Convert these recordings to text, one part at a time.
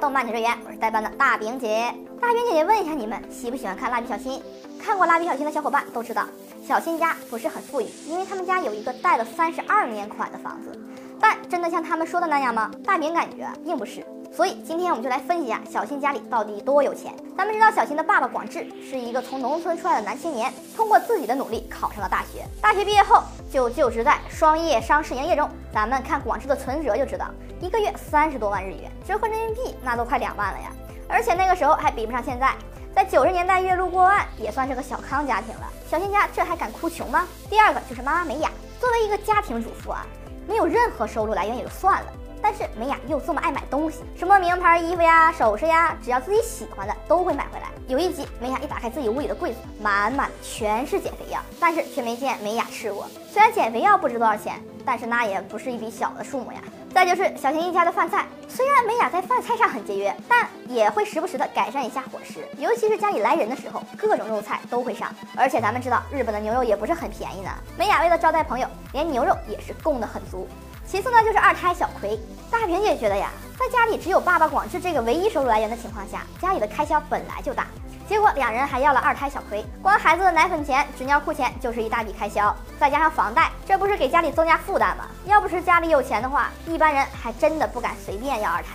动漫解说员，我是代班的大饼姐。大饼姐姐问一下你们，喜不喜欢看蜡笔小新？看过蜡笔小新的小伙伴都知道，小新家不是很富裕，因为他们家有一个贷了三十二年款的房子。但真的像他们说的那样吗？大饼感觉并不是。所以今天我们就来分析一下小新家里到底多有钱。咱们知道小新的爸爸广志是一个从农村出来的男青年，通过自己的努力考上了大学。大学毕业后就就职在双叶商事营业中。咱们看广志的存折就知道，一个月三十多万日元，折合人民币那都快两万了呀。而且那个时候还比不上现在，在九十年代月入过万也算是个小康家庭了。小新家这还敢哭穷吗？第二个就是妈妈美雅，作为一个家庭主妇啊，没有任何收入来源也就算了。但是美雅又这么爱买东西，什么名牌衣服呀、首饰呀，只要自己喜欢的都会买回来。有一集，美雅一打开自己屋里的柜子，满满全是减肥药，但是却没见美雅吃过。虽然减肥药不值多少钱，但是那也不是一笔小的数目呀。再就是小新一家的饭菜，虽然美雅在饭菜上很节约，但也会时不时的改善一下伙食，尤其是家里来人的时候，各种肉菜都会上。而且咱们知道，日本的牛肉也不是很便宜呢。美雅为了招待朋友，连牛肉也是供得很足。其次呢，就是二胎小葵。大平姐觉得呀，在家里只有爸爸广志这个唯一收入来源的情况下，家里的开销本来就大，结果两人还要了二胎小葵，光孩子的奶粉钱、纸尿裤钱就是一大笔开销，再加上房贷，这不是给家里增加负担吗？要不是家里有钱的话，一般人还真的不敢随便要二胎。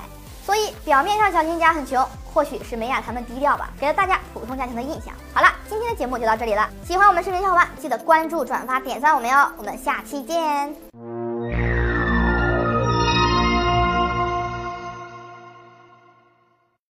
所以表面上小新家很穷，或许是美雅他们低调吧，给了大家普通家庭的印象。好了，今天的节目就到这里了，喜欢我们视频的小伙伴记得关注、转发、点赞我们哟，我们下期见。